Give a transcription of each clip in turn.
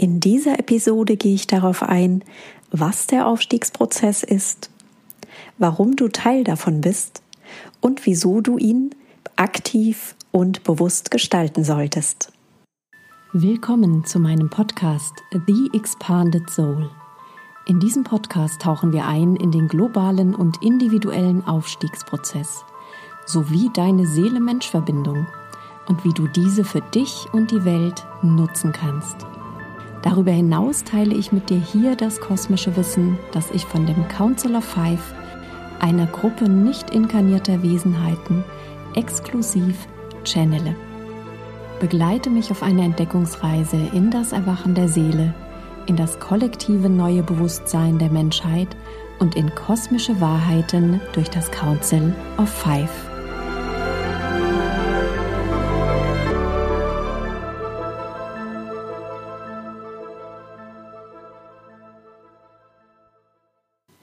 In dieser Episode gehe ich darauf ein, was der Aufstiegsprozess ist, warum du Teil davon bist und wieso du ihn aktiv und bewusst gestalten solltest. Willkommen zu meinem Podcast The Expanded Soul. In diesem Podcast tauchen wir ein in den globalen und individuellen Aufstiegsprozess sowie deine Seele-Mensch-Verbindung und wie du diese für dich und die Welt nutzen kannst. Darüber hinaus teile ich mit dir hier das kosmische Wissen, das ich von dem Council of Five, einer Gruppe nicht inkarnierter Wesenheiten, exklusiv channele. Begleite mich auf eine Entdeckungsreise in das Erwachen der Seele, in das kollektive neue Bewusstsein der Menschheit und in kosmische Wahrheiten durch das Council of Five.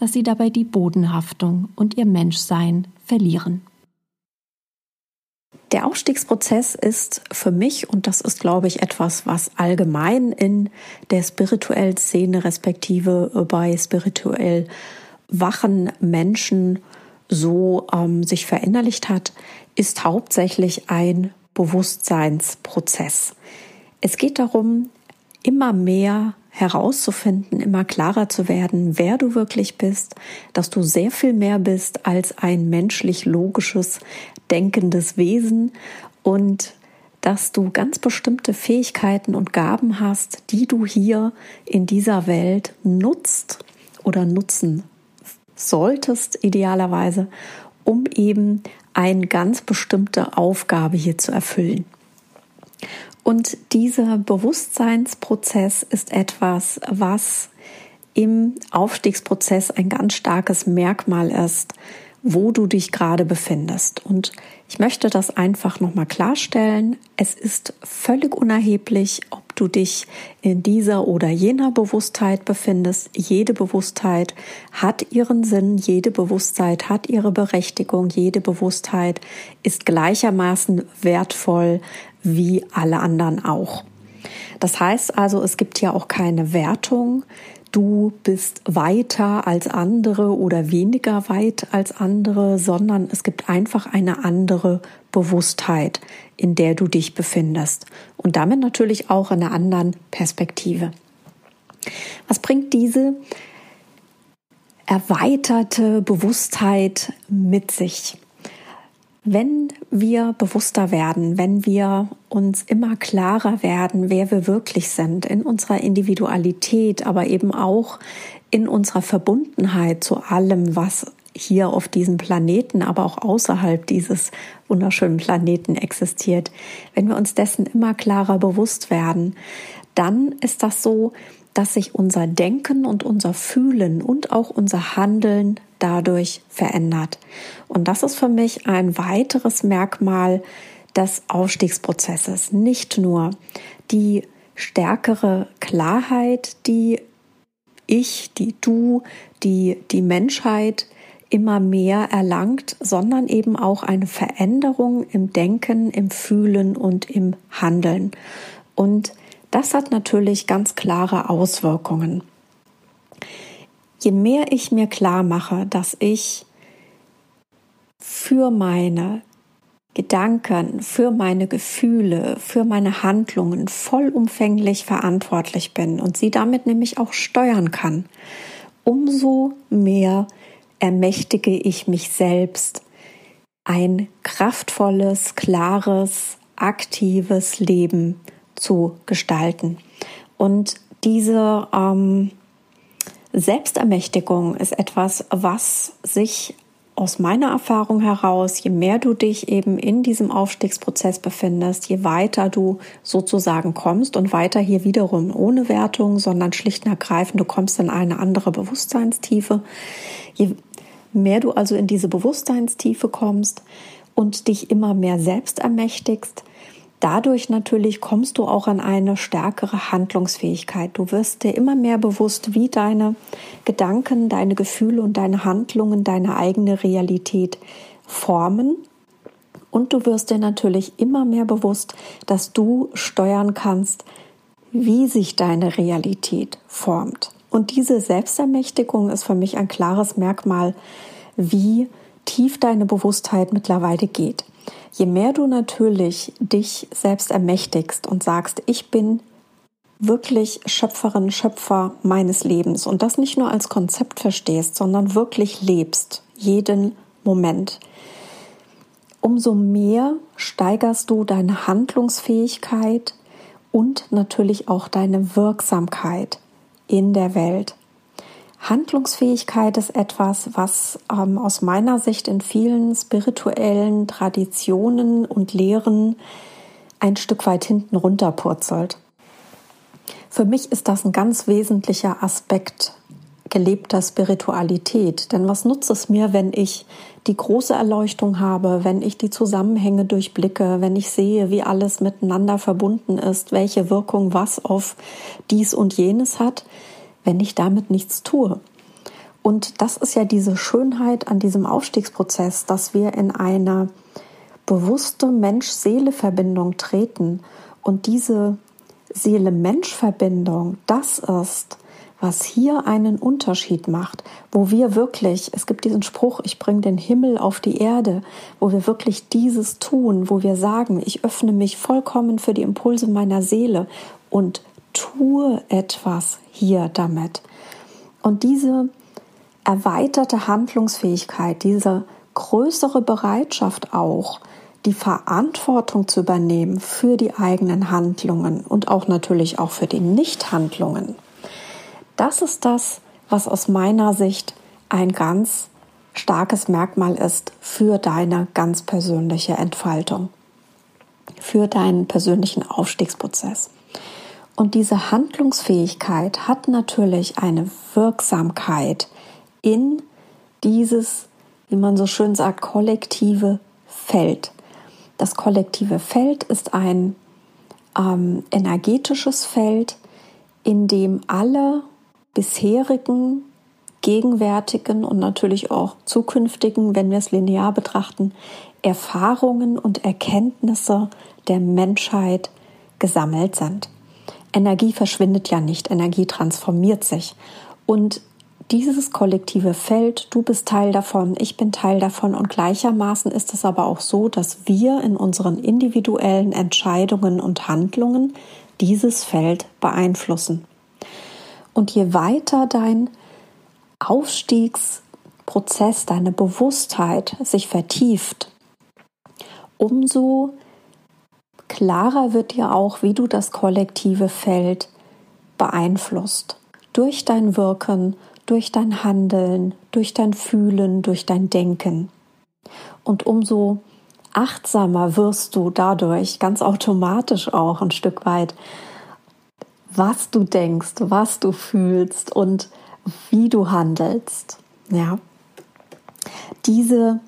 dass sie dabei die Bodenhaftung und ihr Menschsein verlieren. Der Aufstiegsprozess ist für mich, und das ist, glaube ich, etwas, was allgemein in der spirituellen Szene respektive bei spirituell wachen Menschen so ähm, sich verinnerlicht hat, ist hauptsächlich ein Bewusstseinsprozess. Es geht darum, immer mehr herauszufinden, immer klarer zu werden, wer du wirklich bist, dass du sehr viel mehr bist als ein menschlich logisches, denkendes Wesen und dass du ganz bestimmte Fähigkeiten und Gaben hast, die du hier in dieser Welt nutzt oder nutzen solltest, idealerweise, um eben eine ganz bestimmte Aufgabe hier zu erfüllen. Und dieser Bewusstseinsprozess ist etwas, was im Aufstiegsprozess ein ganz starkes Merkmal ist, wo du dich gerade befindest. Und ich möchte das einfach nochmal klarstellen. Es ist völlig unerheblich, ob du dich in dieser oder jener Bewusstheit befindest. Jede Bewusstheit hat ihren Sinn, jede Bewusstheit hat ihre Berechtigung, jede Bewusstheit ist gleichermaßen wertvoll wie alle anderen auch. Das heißt also, es gibt ja auch keine Wertung, du bist weiter als andere oder weniger weit als andere, sondern es gibt einfach eine andere Bewusstheit, in der du dich befindest und damit natürlich auch in einer anderen Perspektive. Was bringt diese erweiterte Bewusstheit mit sich? Wenn wir bewusster werden, wenn wir uns immer klarer werden, wer wir wirklich sind, in unserer Individualität, aber eben auch in unserer Verbundenheit zu allem, was hier auf diesem Planeten, aber auch außerhalb dieses wunderschönen Planeten existiert, wenn wir uns dessen immer klarer bewusst werden, dann ist das so, dass sich unser Denken und unser Fühlen und auch unser Handeln dadurch verändert. Und das ist für mich ein weiteres Merkmal des Aufstiegsprozesses. Nicht nur die stärkere Klarheit, die ich, die du, die die Menschheit immer mehr erlangt, sondern eben auch eine Veränderung im Denken, im Fühlen und im Handeln. Und das hat natürlich ganz klare Auswirkungen. Je mehr ich mir klar mache, dass ich für meine Gedanken, für meine Gefühle, für meine Handlungen vollumfänglich verantwortlich bin und sie damit nämlich auch steuern kann, umso mehr ermächtige ich mich selbst, ein kraftvolles, klares, aktives Leben zu gestalten. Und diese ähm, Selbstermächtigung ist etwas, was sich aus meiner Erfahrung heraus, je mehr du dich eben in diesem Aufstiegsprozess befindest, je weiter du sozusagen kommst und weiter hier wiederum ohne Wertung, sondern schlicht und ergreifend, du kommst in eine andere Bewusstseinstiefe. Je mehr du also in diese Bewusstseinstiefe kommst und dich immer mehr selbst ermächtigst, Dadurch natürlich kommst du auch an eine stärkere Handlungsfähigkeit. Du wirst dir immer mehr bewusst, wie deine Gedanken, deine Gefühle und deine Handlungen deine eigene Realität formen. Und du wirst dir natürlich immer mehr bewusst, dass du steuern kannst, wie sich deine Realität formt. Und diese Selbstermächtigung ist für mich ein klares Merkmal, wie tief deine Bewusstheit mittlerweile geht. Je mehr du natürlich dich selbst ermächtigst und sagst, ich bin wirklich Schöpferin, Schöpfer meines Lebens und das nicht nur als Konzept verstehst, sondern wirklich lebst, jeden Moment, umso mehr steigerst du deine Handlungsfähigkeit und natürlich auch deine Wirksamkeit in der Welt. Handlungsfähigkeit ist etwas, was ähm, aus meiner Sicht in vielen spirituellen Traditionen und Lehren ein Stück weit hinten runterpurzelt. Für mich ist das ein ganz wesentlicher Aspekt gelebter Spiritualität. Denn was nutzt es mir, wenn ich die große Erleuchtung habe, wenn ich die Zusammenhänge durchblicke, wenn ich sehe, wie alles miteinander verbunden ist, welche Wirkung was auf dies und jenes hat, wenn ich damit nichts tue. Und das ist ja diese Schönheit an diesem Aufstiegsprozess, dass wir in eine bewusste Mensch-Seele-Verbindung treten. Und diese Seele-Mensch-Verbindung, das ist, was hier einen Unterschied macht, wo wir wirklich, es gibt diesen Spruch, ich bringe den Himmel auf die Erde, wo wir wirklich dieses tun, wo wir sagen, ich öffne mich vollkommen für die Impulse meiner Seele und tue etwas hier damit. Und diese erweiterte Handlungsfähigkeit, diese größere Bereitschaft auch, die Verantwortung zu übernehmen für die eigenen Handlungen und auch natürlich auch für die Nichthandlungen. Das ist das, was aus meiner Sicht ein ganz starkes Merkmal ist für deine ganz persönliche Entfaltung, für deinen persönlichen Aufstiegsprozess. Und diese Handlungsfähigkeit hat natürlich eine Wirksamkeit in dieses, wie man so schön sagt, kollektive Feld. Das kollektive Feld ist ein ähm, energetisches Feld, in dem alle bisherigen, gegenwärtigen und natürlich auch zukünftigen, wenn wir es linear betrachten, Erfahrungen und Erkenntnisse der Menschheit gesammelt sind. Energie verschwindet ja nicht, Energie transformiert sich. Und dieses kollektive Feld, du bist Teil davon, ich bin Teil davon und gleichermaßen ist es aber auch so, dass wir in unseren individuellen Entscheidungen und Handlungen dieses Feld beeinflussen. Und je weiter dein Aufstiegsprozess, deine Bewusstheit sich vertieft, umso klarer wird dir auch, wie du das kollektive Feld beeinflusst. Durch dein Wirken, durch dein Handeln, durch dein Fühlen, durch dein Denken. Und umso achtsamer wirst du dadurch ganz automatisch auch ein Stück weit, was du denkst, was du fühlst und wie du handelst. Ja. Diese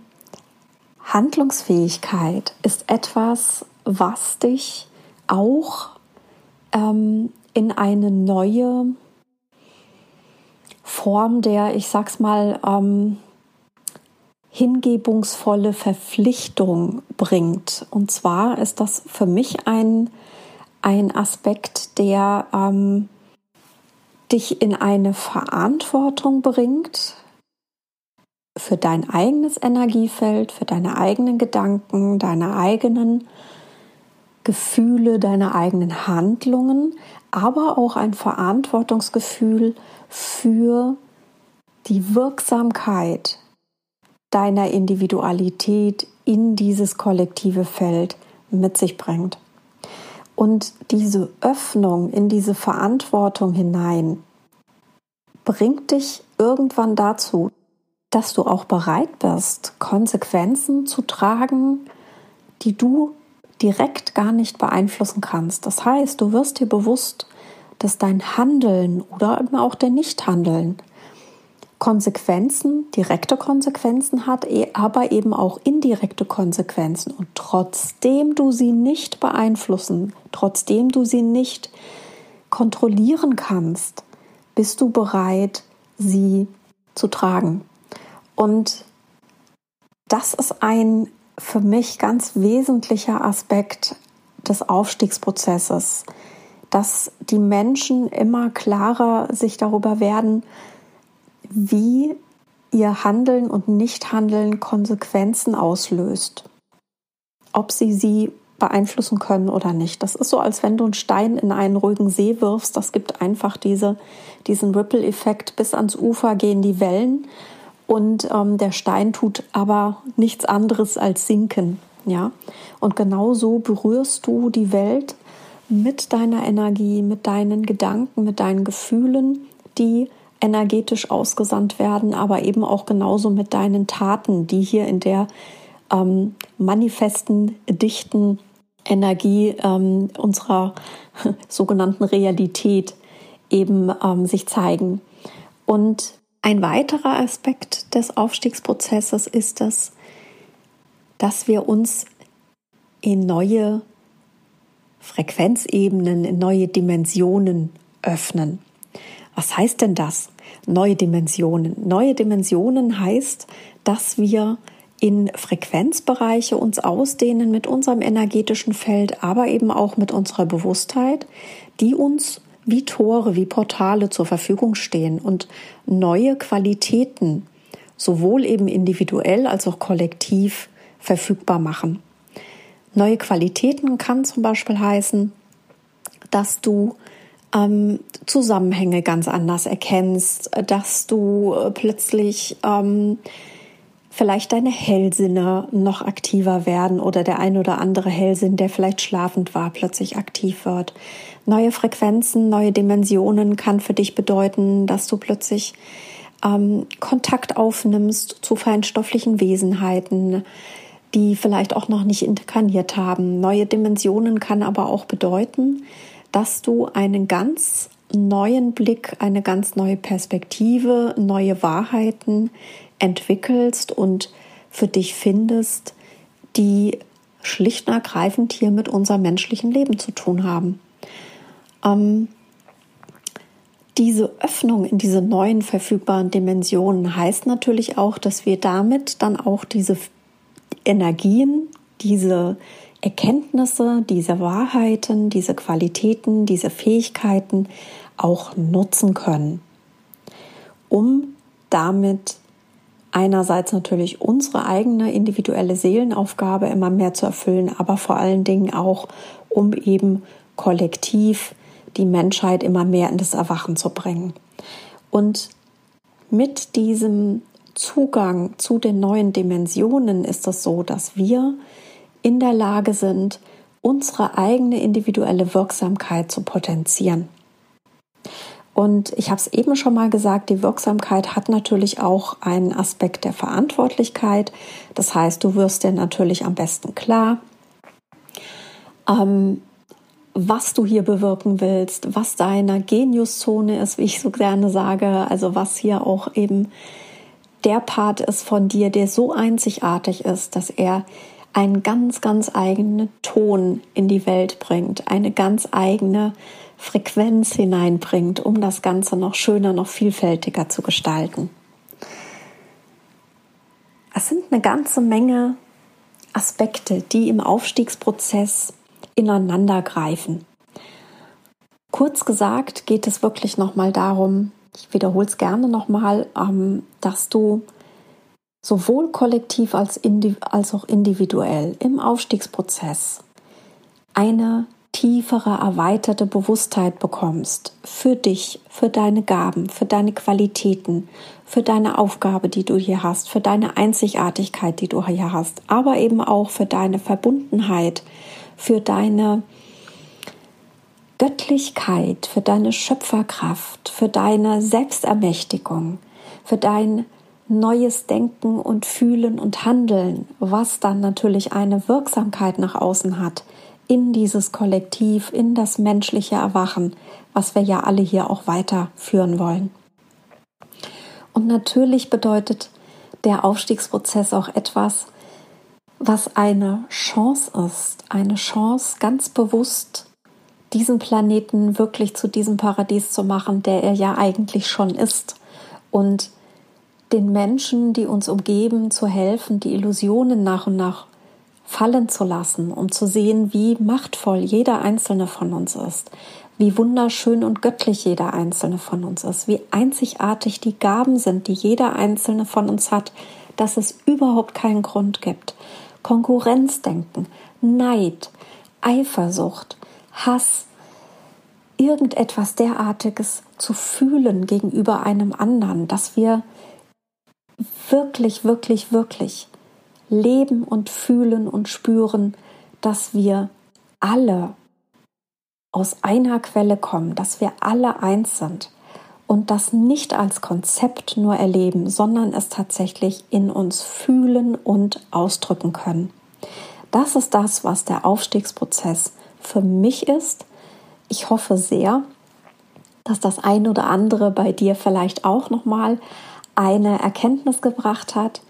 Handlungsfähigkeit ist etwas, was dich auch ähm, in eine neue Form der, ich sag's mal, ähm, hingebungsvolle Verpflichtung bringt. Und zwar ist das für mich ein, ein Aspekt, der ähm, dich in eine Verantwortung bringt für dein eigenes Energiefeld, für deine eigenen Gedanken, deine eigenen Gefühle, deine eigenen Handlungen, aber auch ein Verantwortungsgefühl für die Wirksamkeit deiner Individualität in dieses kollektive Feld mit sich bringt. Und diese Öffnung in diese Verantwortung hinein bringt dich irgendwann dazu, dass du auch bereit bist, Konsequenzen zu tragen, die du direkt gar nicht beeinflussen kannst. Das heißt, du wirst dir bewusst, dass dein Handeln oder eben auch dein Nichthandeln Konsequenzen, direkte Konsequenzen hat, e, aber eben auch indirekte Konsequenzen. Und trotzdem du sie nicht beeinflussen, trotzdem du sie nicht kontrollieren kannst, bist du bereit, sie zu tragen. Und das ist ein für mich ganz wesentlicher Aspekt des Aufstiegsprozesses, dass die Menschen immer klarer sich darüber werden, wie ihr Handeln und Nichthandeln Konsequenzen auslöst. Ob sie sie beeinflussen können oder nicht. Das ist so, als wenn du einen Stein in einen ruhigen See wirfst. Das gibt einfach diese, diesen Ripple-Effekt. Bis ans Ufer gehen die Wellen und ähm, der Stein tut aber nichts anderes als sinken. Ja, und genau so berührst du die Welt mit deiner Energie, mit deinen Gedanken, mit deinen Gefühlen, die energetisch ausgesandt werden, aber eben auch genauso mit deinen Taten, die hier in der ähm, manifesten, dichten Energie ähm, unserer sogenannten Realität eben ähm, sich zeigen. Und ein weiterer Aspekt des Aufstiegsprozesses ist es, dass wir uns in neue Frequenzebenen, in neue Dimensionen öffnen. Was heißt denn das? Neue Dimensionen. Neue Dimensionen heißt, dass wir in Frequenzbereiche uns ausdehnen mit unserem energetischen Feld, aber eben auch mit unserer Bewusstheit, die uns wie Tore, wie Portale zur Verfügung stehen und neue Qualitäten sowohl eben individuell als auch kollektiv verfügbar machen. Neue Qualitäten kann zum Beispiel heißen, dass du ähm, Zusammenhänge ganz anders erkennst, dass du äh, plötzlich ähm, vielleicht deine Hellsinne noch aktiver werden oder der ein oder andere Hellsinn, der vielleicht schlafend war, plötzlich aktiv wird. Neue Frequenzen, neue Dimensionen kann für dich bedeuten, dass du plötzlich ähm, Kontakt aufnimmst zu feinstofflichen Wesenheiten, die vielleicht auch noch nicht inkarniert haben. Neue Dimensionen kann aber auch bedeuten, dass du einen ganz neuen Blick, eine ganz neue Perspektive, neue Wahrheiten entwickelst und für dich findest, die schlicht und ergreifend hier mit unserem menschlichen Leben zu tun haben. Ähm, diese Öffnung in diese neuen verfügbaren Dimensionen heißt natürlich auch, dass wir damit dann auch diese Energien, diese Erkenntnisse, diese Wahrheiten, diese Qualitäten, diese Fähigkeiten auch nutzen können, um damit einerseits natürlich unsere eigene individuelle Seelenaufgabe immer mehr zu erfüllen, aber vor allen Dingen auch, um eben kollektiv die Menschheit immer mehr in das Erwachen zu bringen. Und mit diesem Zugang zu den neuen Dimensionen ist es so, dass wir in der Lage sind, unsere eigene individuelle Wirksamkeit zu potenzieren. Und ich habe es eben schon mal gesagt, die Wirksamkeit hat natürlich auch einen Aspekt der Verantwortlichkeit. Das heißt, du wirst dir natürlich am besten klar, ähm, was du hier bewirken willst, was deine Geniuszone ist, wie ich so gerne sage, also was hier auch eben der Part ist von dir, der so einzigartig ist, dass er einen ganz, ganz eigenen Ton in die Welt bringt, eine ganz eigene Frequenz hineinbringt, um das Ganze noch schöner, noch vielfältiger zu gestalten. Es sind eine ganze Menge Aspekte, die im Aufstiegsprozess ineinander greifen. Kurz gesagt geht es wirklich nochmal darum, ich wiederhole es gerne nochmal, ähm, dass du sowohl kollektiv als, als auch individuell im Aufstiegsprozess eine tiefere, erweiterte Bewusstheit bekommst für dich, für deine Gaben, für deine Qualitäten, für deine Aufgabe, die du hier hast, für deine Einzigartigkeit, die du hier hast, aber eben auch für deine Verbundenheit, für deine Göttlichkeit, für deine Schöpferkraft, für deine Selbstermächtigung, für dein neues Denken und Fühlen und Handeln, was dann natürlich eine Wirksamkeit nach außen hat, in dieses Kollektiv, in das menschliche Erwachen, was wir ja alle hier auch weiterführen wollen. Und natürlich bedeutet der Aufstiegsprozess auch etwas, was eine Chance ist, eine Chance ganz bewusst diesen Planeten wirklich zu diesem Paradies zu machen, der er ja eigentlich schon ist. Und den Menschen, die uns umgeben, zu helfen, die Illusionen nach und nach fallen zu lassen, um zu sehen, wie machtvoll jeder einzelne von uns ist, wie wunderschön und göttlich jeder einzelne von uns ist, wie einzigartig die Gaben sind, die jeder einzelne von uns hat, dass es überhaupt keinen Grund gibt. Konkurrenzdenken, Neid, Eifersucht, Hass, irgendetwas derartiges zu fühlen gegenüber einem anderen, dass wir wirklich, wirklich, wirklich leben und fühlen und spüren, dass wir alle aus einer Quelle kommen, dass wir alle eins sind und das nicht als Konzept nur erleben, sondern es tatsächlich in uns fühlen und ausdrücken können. Das ist das, was der Aufstiegsprozess für mich ist. Ich hoffe sehr, dass das ein oder andere bei dir vielleicht auch noch mal eine Erkenntnis gebracht hat.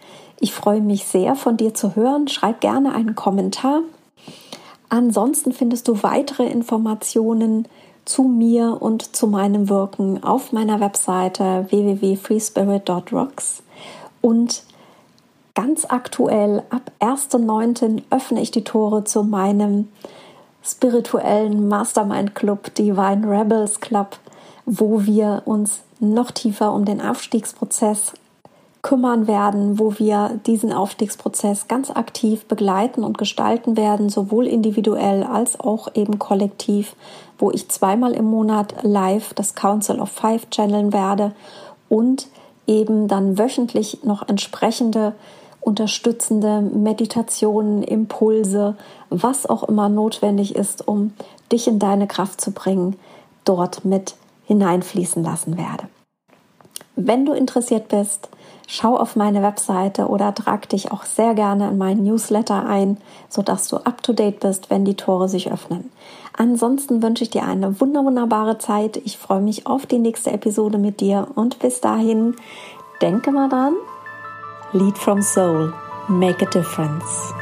Ich freue mich sehr, von dir zu hören. Schreib gerne einen Kommentar. Ansonsten findest du weitere Informationen zu mir und zu meinem Wirken auf meiner Webseite www.freespirit.rocks und ganz aktuell ab 1.9. öffne ich die Tore zu meinem spirituellen Mastermind Club, Divine Rebels Club, wo wir uns noch tiefer um den Aufstiegsprozess kümmern werden, wo wir diesen Aufstiegsprozess ganz aktiv begleiten und gestalten werden, sowohl individuell als auch eben kollektiv, wo ich zweimal im Monat live das Council of Five channeln werde und eben dann wöchentlich noch entsprechende unterstützende Meditationen, Impulse, was auch immer notwendig ist, um dich in deine Kraft zu bringen, dort mit hineinfließen lassen werde. Wenn du interessiert bist, schau auf meine Webseite oder trag dich auch sehr gerne in meinen Newsletter ein, sodass du up to date bist, wenn die Tore sich öffnen. Ansonsten wünsche ich dir eine wunderbare Zeit. Ich freue mich auf die nächste Episode mit dir und bis dahin denke mal dran. Lead from Soul. Make a difference.